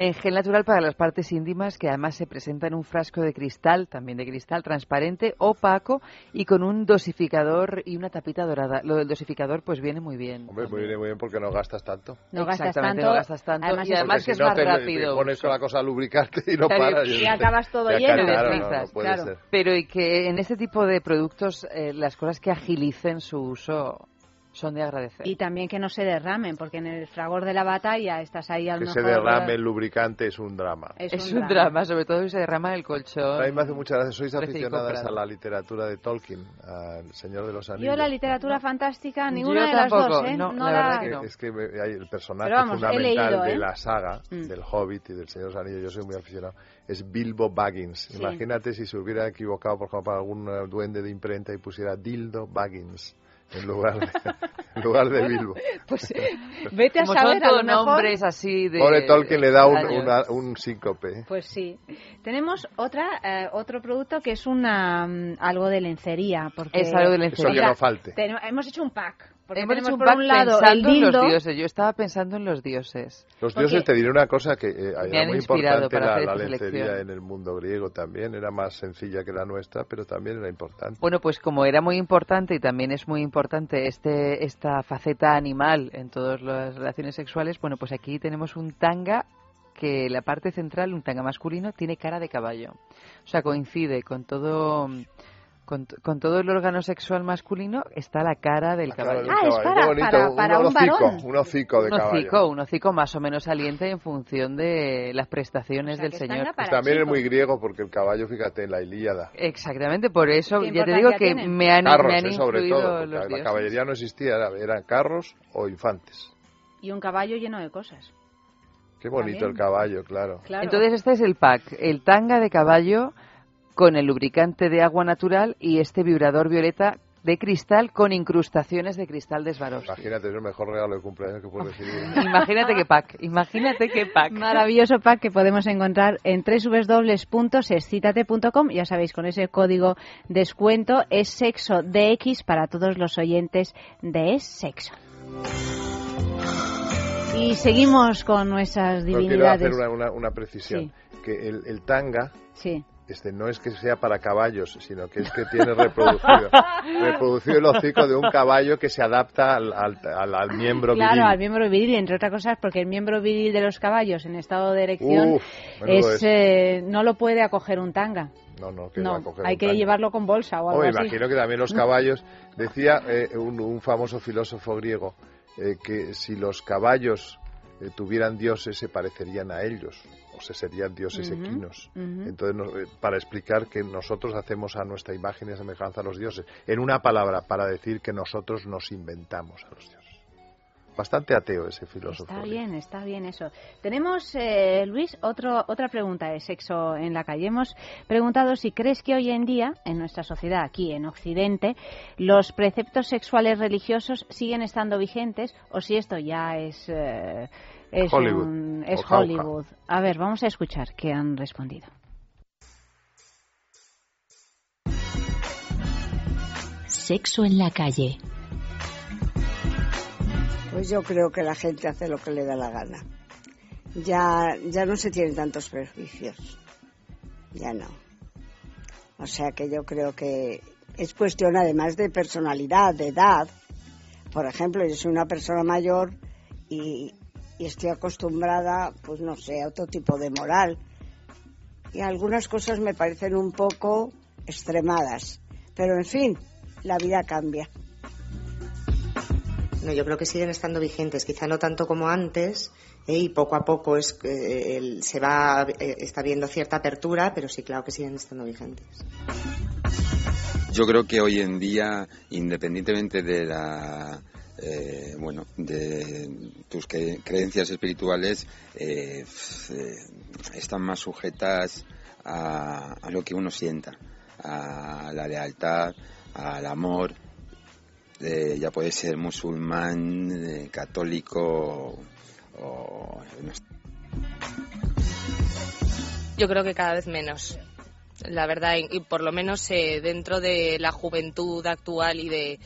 En gel natural para las partes íntimas que además se presenta en un frasco de cristal, también de cristal transparente, opaco y con un dosificador y una tapita dorada. Lo del dosificador pues viene muy bien. Hombre, muy bien, muy bien, porque no gastas tanto. No gastas Exactamente, tanto. no gastas tanto. Además y además que si es no más te, rápido. te pones con la cosa a lubricarte y no Claro, paras. y acabas todo lleno de claro, no, no, trizas, puede claro. ser. Pero y que en este tipo de productos eh, las cosas que agilicen su uso son de agradecer. Y también que no se derramen, porque en el fragor de la batalla estás ahí a lo Que se derrame el lubricante es un drama. Es, es un drama, sobre todo si se derrama el colchón. A mí me hace muchas gracias. Sois aficionadas a la literatura de Tolkien, al Señor de los Anillos. Yo la literatura fantástica, Yo ninguna de las tampoco, dos, ¿eh? no, la la- verdad que no. Es que me- hay el personaje vamos, fundamental leído, de ¿eh? la saga Mm. del Hobbit y del Señor de los Anillos, yo soy muy aficionado, es Bilbo Baggins. Sí. Imagínate si se hubiera equivocado, por ejemplo, algún eh, duende de imprenta y pusiera Dildo Baggins en lugar de, en lugar de Bilbo. Pues vete a Como saber, a lo nombres así de... Pobre Tolkien le da un, una- un síncope. Pues sí. Tenemos otra, eh, otro producto que es una mm, algo de lencería. Porque, Es algo de Eso lencería. que no falte. Ten- hemos hecho un pack. Porque Hemos tenemos hecho un por un lado el pensando en dildo. los dioses. Yo estaba pensando en los dioses. Los dioses, te diré una cosa, que eh, era muy importante para la, hacer la lencería en el mundo griego también, era más sencilla que la nuestra, pero también era importante. Bueno, pues como era muy importante y también es muy importante este esta faceta animal en todas las relaciones sexuales, bueno, pues aquí tenemos un tanga que la parte central, un tanga masculino, tiene cara de caballo. O sea, coincide con todo con, t- con todo el órgano sexual masculino está la cara del La cara caballo. del Ah, es caballo, para- qué bonito, para- para un hocico, varón. un hocico de un caballo. hocico, un hocico más o menos saliente en función de las prestaciones O sea, del es señor. Pues para también es chicos. muy griego porque el caballo, fíjate, en la Ilíada. Exactamente, por eso ¿Qué ya te digo que tiene? me han, Carros, me han eh, sobre todo, porque los la dioses. caballería no existía, era- eran carros o infantes. Y un caballo lleno de cosas. Qué bonito También. el caballo, claro. Claro. Entonces este es el pack, el tanga de caballo con el lubricante de agua natural y este vibrador violeta de cristal con incrustaciones de cristal de Swarovski. Imagínate, es el mejor regalo de cumpleaños que puedes recibir. Imagínate qué pack, imagínate qué pack. Maravilloso pack que podemos encontrar en www.sexcitate.com. Ya sabéis, con ese código descuento es sexo DX para todos los oyentes de Es Sexo. Y seguimos con nuestras Pero quiero divinidades. hacer una, una- una precisión. Que el, el tanga Sí. Este no es que sea para caballos, sino que es que tiene reproducido, reproducido el hocico de un caballo que se adapta al, al- al- al miembro Claro, viril. al miembro viril, entre otras cosas, porque el miembro viril de los caballos en estado de erección Uf, es, es. eh, no lo puede acoger un tanga. No, no, que No, hay que tanga. llevarlo con bolsa o algo Oh, así. imagino que también los caballos, decía eh, un, un famoso filósofo griego, eh, que si los caballos eh, tuvieran dioses se parecerían a ellos o se serían dioses equinos. Entonces, para explicar que nosotros hacemos a nuestra imagen y semejanza a los dioses. En una palabra, para decir que nosotros nos inventamos a los dioses bastante ateo ese filósofo. Está bien, está bien eso. Tenemos, eh, Luis, otro, otra pregunta de sexo en la calle. Hemos preguntado si crees que hoy en día, en nuestra sociedad, aquí en Occidente, los preceptos sexuales religiosos siguen estando vigentes o si esto ya es... Eh, es Hollywood. es Hollywood. A ver, vamos a escuchar qué han respondido. Sexo en la calle. Pues yo creo que la gente hace lo que le da la gana. Ya, ya no se tienen tantos prejuicios. Ya no. O sea que yo creo que es cuestión además de personalidad, de edad. Por ejemplo, yo soy una persona mayor y, y estoy acostumbrada, pues no sé, a otro tipo de moral. Y algunas cosas me parecen un poco extremadas. Pero en fin, la vida cambia. No, yo creo que siguen estando vigentes, quizá no tanto como antes, ¿eh? y poco a poco es, eh, se va, eh, está viendo cierta apertura, pero sí, claro que siguen estando vigentes. Yo creo que hoy en día, independientemente de la bueno, de tus creencias espirituales están más sujetas a, lo que uno sienta, a la lealtad, al amor, ya puede ser musulmán, eh, católico o... Yo creo que cada vez menos, la verdad, y por lo menos eh, dentro de la juventud actual y de,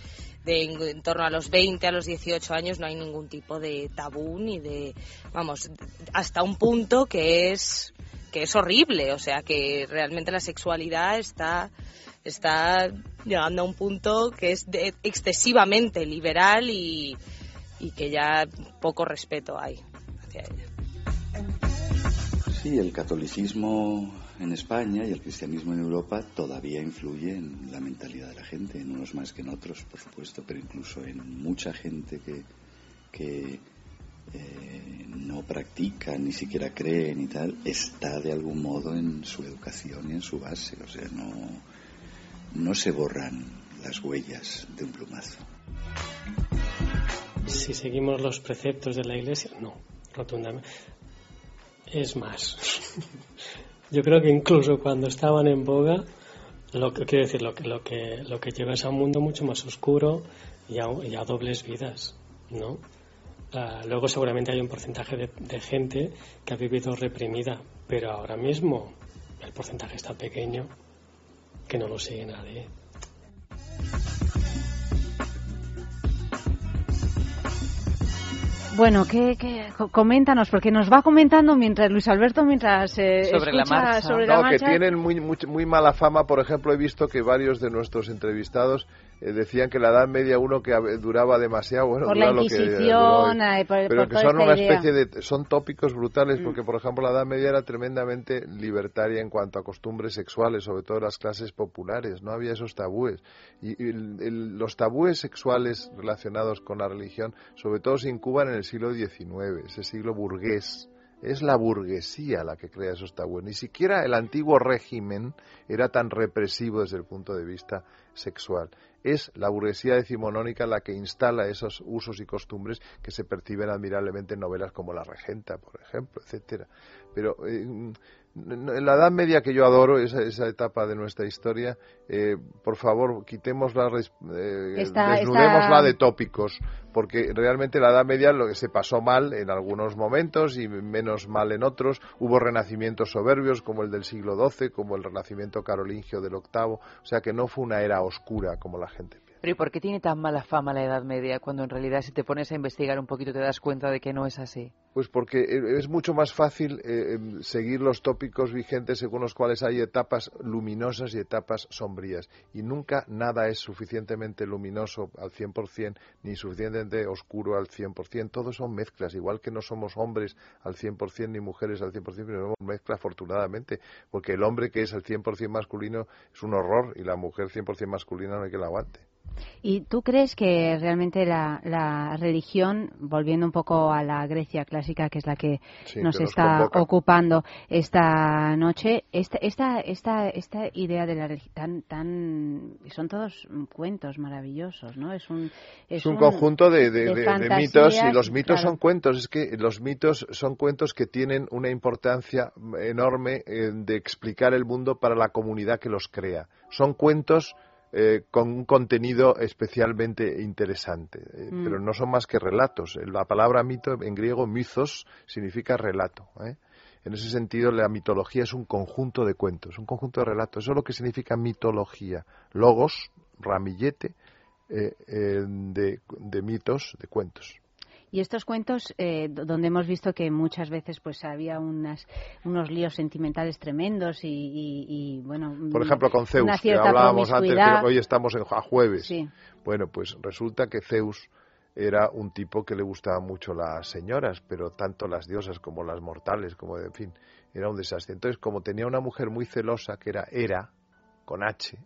en, torno a los 20, a los 18 años no hay ningún tipo de tabú ni de, vamos, hasta un punto que es que es horrible, o sea, que realmente la sexualidad está está llegando a un punto que es excesivamente liberal y, que ya poco respeto hay hacia ella. Sí, el catolicismo en España y el cristianismo en Europa todavía influye en la mentalidad de la gente, en unos más que en otros, por supuesto, pero incluso en mucha gente que, que eh, no practica, ni siquiera cree ni tal, está de algún modo en su educación y en su base. O sea, no, no se borran las huellas de un plumazo. Si seguimos los preceptos de la Iglesia, no, rotundamente. Es más, yo creo que incluso cuando estaban en boga, lo que quiero decir, lo que, lo que, lo que lleva es a un mundo mucho más oscuro y a, dobles vidas, ¿no? Ah, luego seguramente hay un porcentaje de, de, gente que ha vivido reprimida, pero ahora mismo el porcentaje está pequeño que no lo sigue nadie. Bueno, ¿qué, coméntanos, porque nos va comentando mientras Luis Alberto, mientras eh, sobre la marcha. sobre la que tienen muy, muy, muy mala fama. Por ejemplo, he visto que varios de nuestros entrevistados eh, decían que la Edad Media uno que duraba demasiado, bueno, por la Inquisición, pero que son una especie de son tópicos brutales mm. porque por ejemplo la Edad Media era tremendamente libertaria en cuanto a costumbres sexuales, sobre todo las clases populares, no había esos tabúes. Y, los tabúes sexuales relacionados con la religión, sobre todo se incuban en el siglo XIX, ese siglo burgués es la burguesía la que crea esos tabúes. Ni siquiera el antiguo régimen era tan represivo desde el punto de vista sexual. Es la burguesía decimonónica la que instala esos usos y costumbres que se perciben admirablemente en novelas como La Regenta, por ejemplo, etcétera. Pero eh, en la Edad Media que yo adoro, esa, esa etapa de nuestra historia, eh, por favor, quitémosla, eh, desnudémosla de tópicos, porque realmente la Edad Media lo que se pasó mal en algunos momentos y menos mal en otros. Hubo renacimientos soberbios como el del siglo XII, como el renacimiento carolingio del VIII, o sea que no fue una era oscura como la gente pero ¿y por qué tiene tan mala fama la Edad Media cuando en realidad si te pones a investigar un poquito te das cuenta de que no es así? Pues porque eh, es mucho más fácil eh, em, seguir los tópicos vigentes según los cuales hay etapas luminosas y etapas sombrías. Y nunca nada es suficientemente luminoso al 100% ni suficientemente oscuro al 100%. Todos son mezclas, igual que no somos hombres al 100% ni mujeres al 100%, pero somos mezcla afortunadamente. Porque el hombre que es al 100% masculino es un horror y la mujer 100% masculina no hay que la aguante. ¿Y tú crees que realmente la, religión, volviendo un poco a la Grecia clásica, que es la que Sí, nos que está ocupando esta noche. Esta, esta, esta, esta idea de la relig- tan, tan, son todos cuentos maravillosos, ¿no? Es un, Es un conjunto de, de- de- de mitos y los mitos claro. son cuentos. Es que los mitos son cuentos que tienen una importancia enorme eh, de explicar el mundo para la comunidad que los crea. Son cuentos eh, con un contenido especialmente interesante, eh, Mm. pero no son más que relatos. La palabra mito en griego, mythos, significa relato. ¿eh? En ese sentido, la mitología es un conjunto de cuentos, un conjunto de relatos. Eso es lo que significa mitología. Logos, ramillete, eh, eh, de, de mitos, de cuentos. Y estos cuentos, eh, do- donde hemos visto que muchas veces pues había unas, unos líos sentimentales tremendos y, y- y, bueno... Por ejemplo, con Zeus, que hablábamos antes, que hoy estamos en, a jueves. Sí. Bueno, pues resulta que Zeus era un tipo que le gustaban mucho las señoras, pero tanto las diosas como las mortales, como en fin, era un desastre. Entonces, como tenía una mujer muy celosa, que era Hera, con H,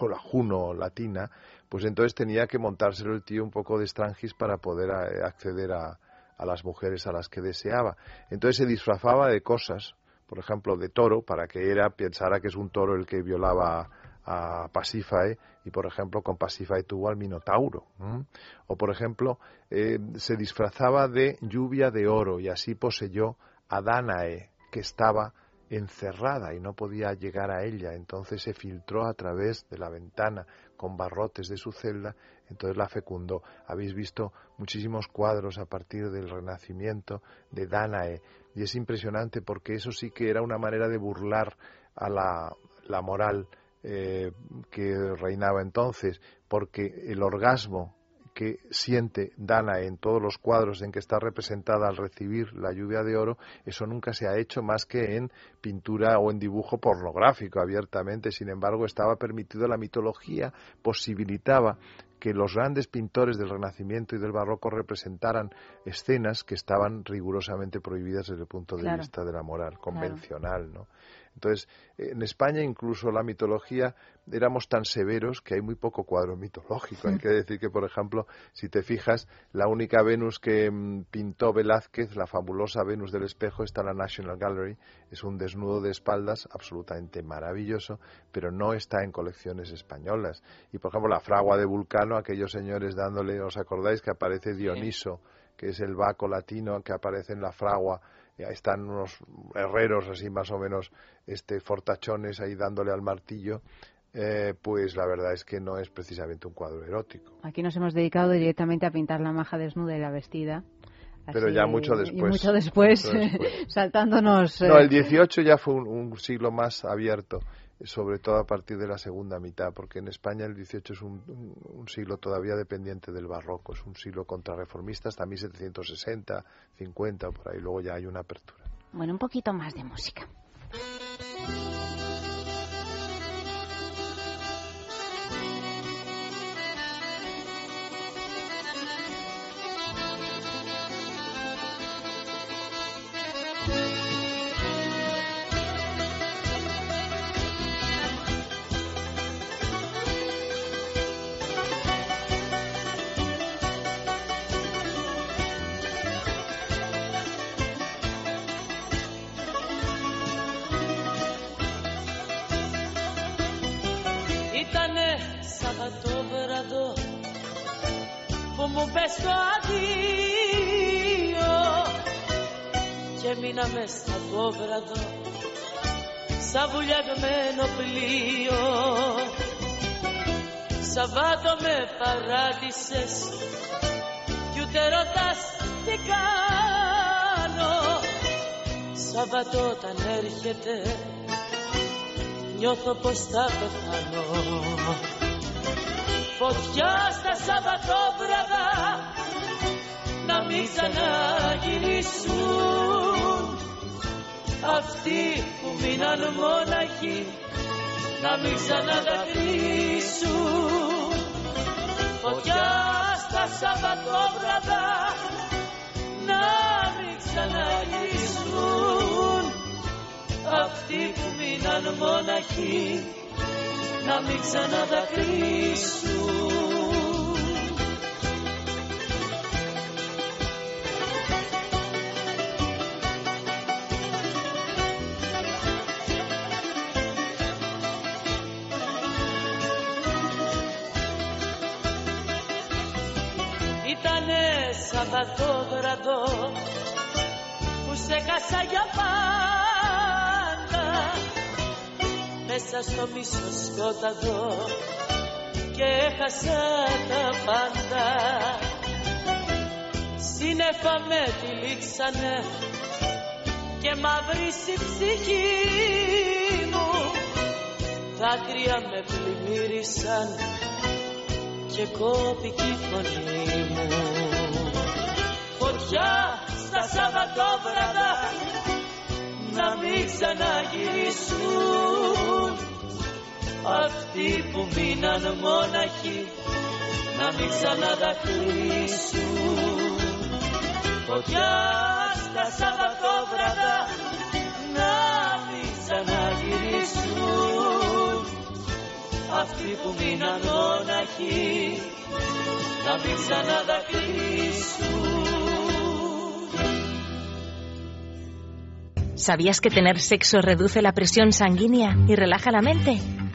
o la Juno latina, pues entonces tenía que montárselo el tío un poco de estrangis para poder eh, acceder a, a las mujeres a las que deseaba. Entonces se disfrazaba de cosas, por ejemplo, de toro, para que Hera pensara que es un toro el que violaba a Pasífae y, por ejemplo, con Pasífae tuvo al Minotauro. ¿m? O, por ejemplo, eh, se disfrazaba de lluvia de oro y así poseyó a Danae, que estaba encerrada y no podía llegar a ella. Entonces se filtró a través de la ventana con barrotes de su celda, entonces la fecundó. Habéis visto muchísimos cuadros a partir del Renacimiento de Danae y es impresionante porque eso sí que era una manera de burlar a la, la moral eh, que reinaba entonces, porque el orgasmo que siente Dana en todos los cuadros en que está representada al recibir la lluvia de oro, eso nunca se ha hecho más que en pintura o en dibujo pornográfico abiertamente. Sin embargo, estaba permitido la mitología, posibilitaba que los grandes pintores del Renacimiento y del Barroco representaran escenas que estaban rigurosamente prohibidas desde el punto de Claro. vista de la moral convencional, ¿no? Entonces, en España incluso la mitología éramos tan severos que hay muy poco cuadro mitológico. Hay que decir que, por ejemplo, si te fijas, la única Venus que mm, pintó Velázquez, la fabulosa Venus del espejo, está en la National Gallery. Es un desnudo de espaldas absolutamente maravilloso, pero no está en colecciones españolas. Y, por ejemplo, la fragua de Vulcano, aquellos señores dándole, ¿os acordáis que aparece Dioniso? que es el Baco latino que aparece en la fragua, están unos herreros así más o menos este fortachones ahí dándole al martillo, eh, pues la verdad es que no es precisamente un cuadro erótico. Aquí nos hemos dedicado directamente a pintar la maja desnuda y la vestida. Pero ya mucho después. mucho después, Mucho después. saltándonos. No, eh, el 18 ya fue un, un siglo más abierto, sobre todo a partir de la segunda mitad, porque en España el 18 es un, un- siglo todavía dependiente del barroco, es un siglo contrarreformista hasta 1760, 50 o por ahí, luego ya hay una apertura. Bueno, un poquito más de música. Στα βόβραδο σαν βουλιαγμένο πλοίο. Σαββάτο με παράτησες κι ούτε ρωτάς τι κάνω. Σαββατό όταν έρχεται νιώθω πως θα πεθάνω. Φωτιά στα Σαββατόβραδα να μην ξαναγυρίσουν αυτοί που μείναν μόναχοι να μην ξαναδακρύσουν Φωτιά στα Σαββατόβραδα να μην ξαναγυρίσουν. Αυτοί που μείναν μόναχοι να μην ξαναδακρύσουν Σαββατόβραδο που σε χάσα για πάντα. Μέσα στο μίσο σκόταδο και έχασα τα πάντα. Σύννεφα με τυλίξανε και μαύρισε η ψυχή μου. Δάκρυα με πλημμύρισαν και κόπηκε η φωνή μου φωτιά στα Σαββατόβραδα να μην ξαναγυρίσουν. Αυτοί που μείναν μόναχοι να μην ξαναδακρύσουν φωτιά στα Σαββατόβραδα να μην ξαναγυρίσουν. Αυτοί που μείναν μόναχοι να μην ξαναδακρύσουν ¿Sabías que tener sexo reduce la presión sanguínea y relaja la mente?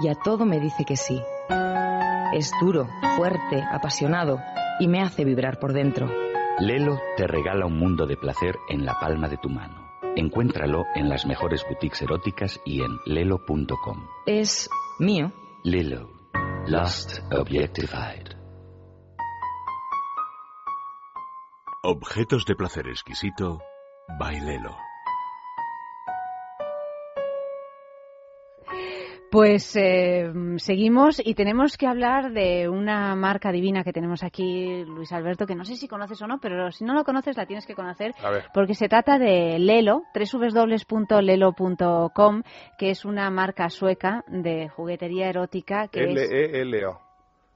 y a todo me dice que sí. Es duro, fuerte, apasionado y me hace vibrar por dentro. Lelo te regala un mundo de placer en la palma de tu mano. Encuéntralo en las mejores boutiques eróticas y en lelo.com. Es mío. Lelo. Lost Objectified. Objetos de placer exquisito. Bailelo. Pues eh, seguimos y tenemos que hablar de una marca divina que tenemos aquí, Luis Alberto, que no sé si conoces o no, pero si no lo conoces la tienes que conocer, A ver. porque se trata de Lelo, www.lelo.com, que es una marca sueca de juguetería erótica que es... L-E-L-O.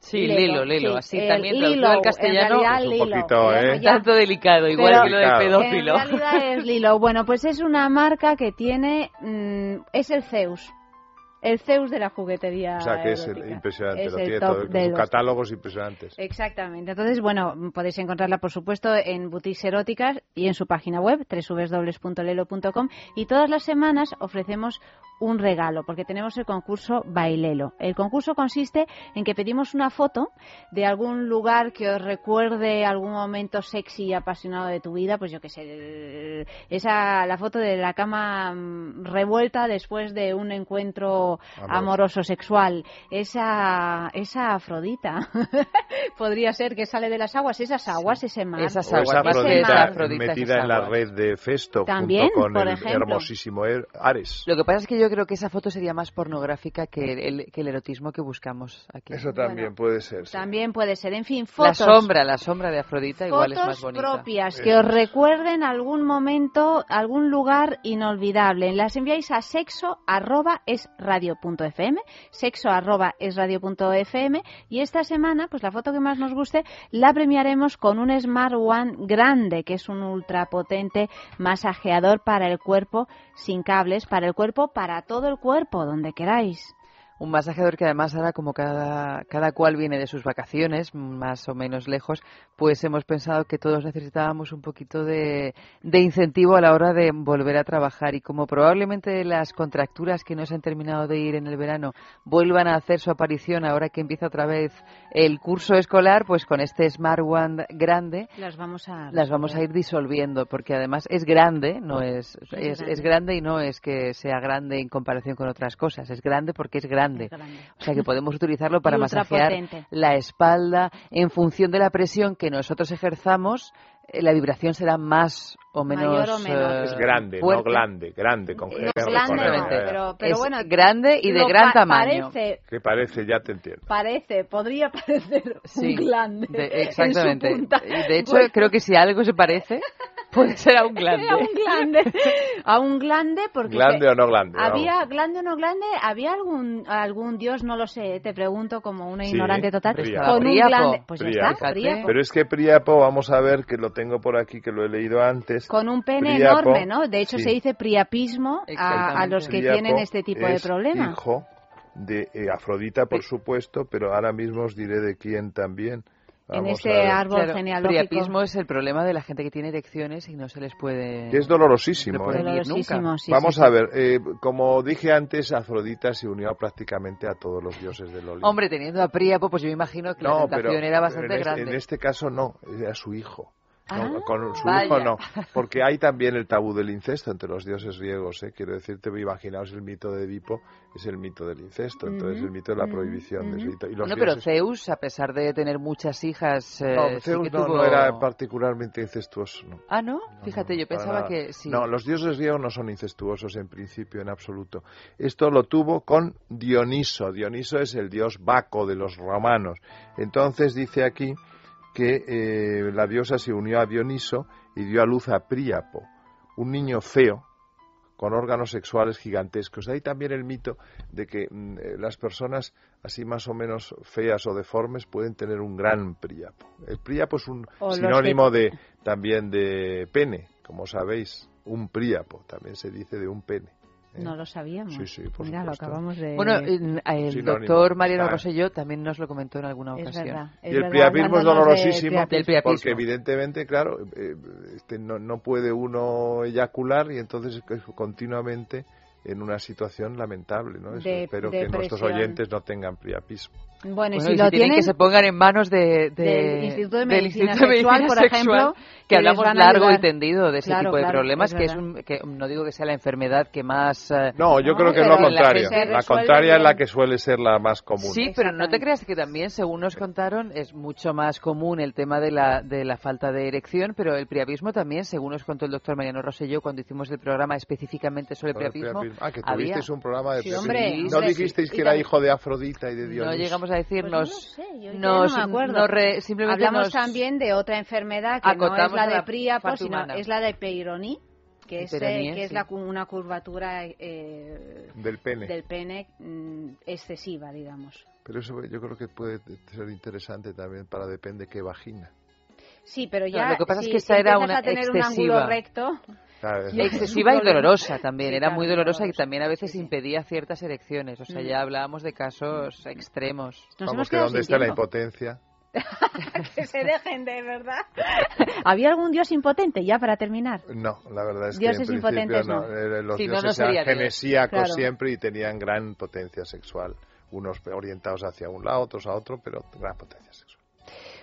Sí, Lilo, Lilo, sí, así el también Lilo, traducido al castellano. en realidad Es un poquito, ¿eh? ya- Tanto delicado, igual Pero- que lo de pedófilo. En realidad es Lilo. Bueno, pues es una marca que tiene... mm, es el Zeus. El Zeus de la juguetería O sea que es impresionante, Es lo el tiene top todo, de los catálogos impresionantes. Exactamente. Entonces, bueno, podéis encontrarla, por supuesto, en boutiques eróticas y en su página web, www.lelo.com. Y todas las semanas ofrecemos un regalo, porque tenemos el concurso Bailelo. El concurso consiste en que pedimos una foto de algún lugar que os recuerde algún momento sexy y apasionado de tu vida, pues yo qué sé, esa, la foto de la cama mm, revuelta después de un encuentro Amoroso. amoroso sexual, esa, esa Afrodita, podría ser que sale de las aguas, esas aguas, ese mar. Esas O esa aguas, que Afrodita metida esas en la red de Festo También, junto con por el ejemplo. hermosísimo Er- Ares. Lo que pasa es que yo creo que esa foto sería más pornográfica que el, que el erotismo que buscamos aquí. Eso también puede ser. sí. También puede ser, en fin, La fotos. sombra, la sombra de Afrodita igual es más bonita. propias que os recuerden algún momento, algún lugar inolvidable. Las enviáis a sexo arroba es radio punto fm, sexo arroba es radio punto fm y esta semana, pues la foto que más nos guste, la premiaremos con un Smart One grande, que es un ultrapotente masajeador para el cuerpo sin cables, para el cuerpo, para todo el cuerpo, donde queráis. Un masajeador que además ahora como cada, cada cual viene de sus vacaciones, más o menos lejos, pues hemos pensado que todos necesitábamos un poquito de, de incentivo a la hora de volver a trabajar. Y como probablemente las contracturas que no se han terminado de ir en el verano vuelvan a hacer su aparición ahora que empieza otra vez el curso escolar, pues con este Smart One grande Las vamos a las vamos a ir disolviendo porque además es grande, no es es, es grande y no es que sea grande en comparación con otras cosas, es grande porque es grande. O sea que podemos utilizarlo para masajear ultrapotente. la espalda en función de la presión que nosotros ejerzamos, eh, la vibración será más o menos Mayor o menor. eh, Es grande, fuerte. no glande, grande, con G, Grande con no, pero, pero Es bueno, grande y de gran pa- tamaño. Parece, Que parece, ya te entiendo. parece, podría parecer Sí, un glande. de- en su exactamente. de hecho, Bueno, creo que si algo se parece Puede ser a un glande. a un glande. A un glande porque... Glande o no glande. Había, vamos. glande o no glande, había algún algún dios, no lo sé, te pregunto como una Sí, ignorante total, con un glande, pues ya está. Pero es que Príapo, vamos a ver, que lo tengo por aquí, que lo he leído antes. con un pene enorme, ¿no? De hecho sí. se dice priapismo a, a los que tienen este tipo de es problemas. hijo de eh, Afrodita, por supuesto, pero ahora mismo os diré de quién también. En Vamos a ver. árbol Claro, genealógico. priapismo es el problema de la gente que tiene erecciones y no se les puede... Que es dolorosísimo. no ¿eh? nunca. Sí, Vamos sí, a sí. ver, eh, como dije antes, Afrodita se unió prácticamente a todos los dioses del Olimpo. Hombre, teniendo a Príapo, pues yo me imagino que la no, tentación pero era bastante en, este, grande. en este caso no, era su hijo. No, Ah, con su vaya. hijo no, porque hay también el tabú del incesto entre los dioses griegos. ¿eh? Quiero decirte, imaginaos el mito de Edipo, es el mito del incesto, entonces el mito de la prohibición de ujú. ese- y los Bueno, pero Zeus, a pesar de tener muchas hijas, eh, No, sí Zeus que no, tuvo- no era particularmente incestuoso. No. Ah, ¿no? Fíjate, yo pensaba nada. que sí. No, los dioses griegos no son incestuosos en principio, en absoluto. Esto lo tuvo con Dioniso. Dioniso es el dios Baco de los romanos. Entonces dice aquí que eh, la diosa se unió a Dioniso y dio a luz a Príapo, un niño feo con órganos sexuales gigantescos. De ahí también el mito de que mm, eh, las personas así más o menos feas o deformes pueden tener un gran Príapo. El Príapo es un O sinónimo de también de pene, como sabéis, un Príapo también se dice de un pene. ¿Eh? No lo sabíamos. Sí, sí, por Mira, lo acabamos de... Bueno, en- el Sinónimo. doctor Mariano Claro. Rosselló también nos lo comentó en alguna Es ocasión. verdad, es Y el verdad, priapismo es hablándonos de dolorosísimo Del priapismo. porque evidentemente, claro, eh, este, no, no puede uno eyacular y entonces es continuamente en una situación lamentable, ¿no? Eso De- espero que nuestros depresión. oyentes no tengan priapismo. Bueno, y Bueno, si y lo si tienen tienen... que se pongan en manos de, de- Del Instituto de del Medicina Instituto de Sexual, Medicina por Sexual, ejemplo, que hablamos largo y tendido de ese Claro, tipo de claro, problemas, es que es un, que no digo que sea la enfermedad que más... eh, No, yo No, creo que es lo la contrario. La resuelve contraria es la bien. que suele ser la más común. Sí, pero no te creas que también, según nos contaron, es mucho más común el tema de la, de la falta de erección, pero el priapismo también, según nos contó el doctor Mariano Rosselló cuando hicimos el programa específicamente sobre el priapismo. Ah, que había- tuvisteis un programa de Sí, priapismo. hombre, No dijisteis sí. que era hijo de Afrodita y de Dios. no llegamos a Pues no decirnos... sé, yo ya nos, no me acuerdo. nos re- simplemente Hablamos nos- también de otra enfermedad que no es Acotamos la de la parte sino es la de Peyronie, que es, eh, que es sí. la, cu- una curvatura eh, Del pene. del pene mm, excesiva, digamos. Pero eso yo creo que puede ser interesante también para depende qué vagina. Sí, pero No, ya lo que pasa es si- que si esta era empiezas una a tener un excesiva. ángulo recto, Claro, excesiva y un dolorosa también, Sí, era claro, muy dolorosa y también a veces Sí, sí. impedía ciertas erecciones, o sea, Mm. ya hablábamos de casos extremos. nos Vamos, que dónde está la tiempo. impotencia. que se dejen de verdad. ¿Había algún dios impotente ya para terminar? No, la verdad es Dioses que en impotentes no. no. Eh, Los Sí, dioses no eran genesíacos Claro. siempre y tenían gran potencia sexual. Unos orientados hacia un lado, otros a otro, pero gran potencia sexual.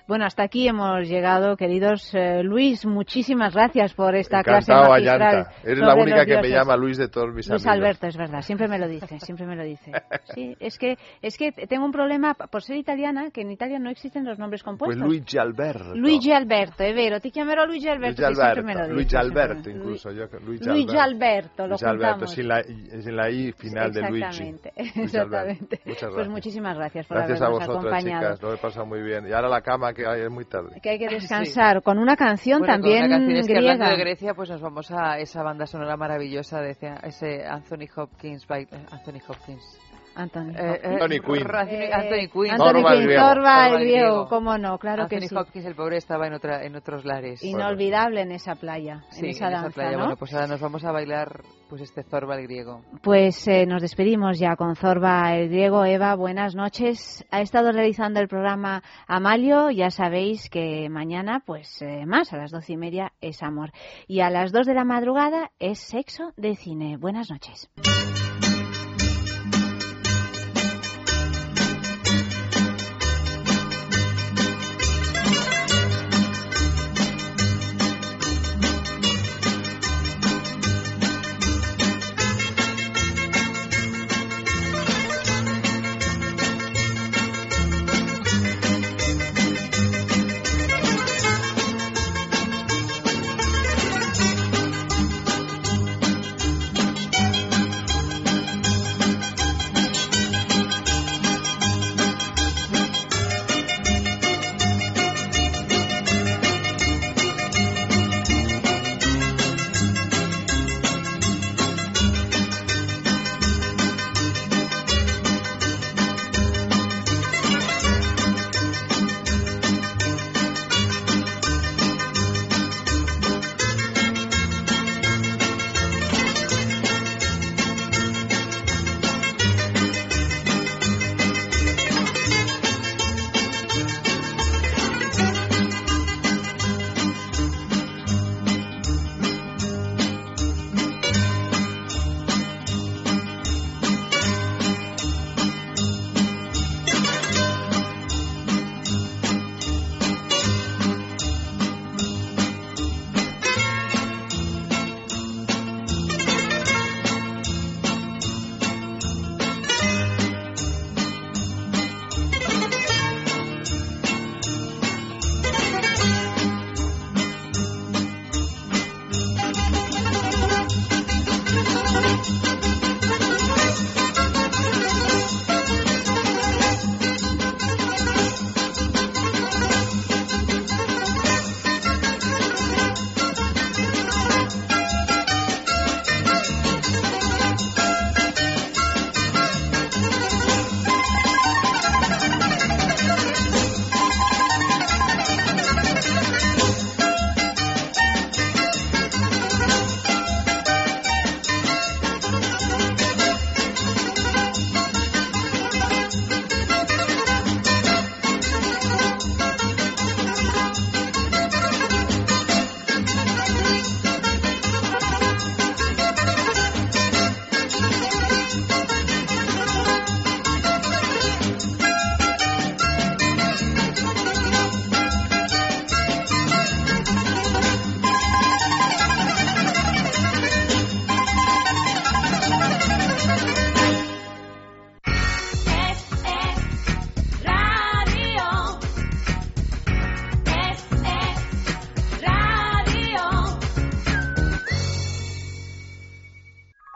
Bueno, hasta aquí hemos llegado, queridos. Eh, Luis, muchísimas gracias por esta Encantado, clase magistral. Eres la única que me llama Luis de todos mis Luis amigos. Alberto, es verdad, siempre me lo dice, siempre me lo dice. Sí, es que, es que tengo un problema por ser italiana, que en Italia no existen los nombres Pues compuestos. Luigi Alberto. Luigi Alberto, è vero, ti chiamerò Luigi Alberto, Luigi che sempre me Alberto, lo Luigi Alberto incluso. Yo, Luigi, Luigi Alberto, lo Luigi Alberto, sin la, I- sin la I final de Luigi. Exactamente, Luigi exactamente. Alberto. Muchas Pues gracias. muchísimas gracias por Gracias a habernos vosotras, acompañado. chicas. Lo he pasado muy bien. Y ahora la cama, que ay, es muy tarde. Que hay que descansar con una canción Bueno, con también una canción es que hablando griega. de Grecia, pues nos vamos a esa banda sonora maravillosa de ese, Anthony Hopkins, by- Anthony Hopkins. Anthony Eh, eh, Anthony Quinn. Anthony, Eh, Anthony Quinn. Anthony griego. Thorvald Thorvald griego, griego. cómo no, claro Anthony que sí. Hopkins, el pobre, estaba en, otra, en otros lares. Inolvidable en esa playa, Sí, en esa danza, playa. ¿no? Bueno, pues ahora nos vamos a bailar pues este Thorvald griego. Pues eh, nos despedimos ya con Zorba el griego. Eva, buenas noches. Ha estado realizando el programa Amalio. Ya sabéis que mañana, pues eh, más, a las doce y media es amor. Y a las dos de la madrugada es sexo de cine. Buenas noches.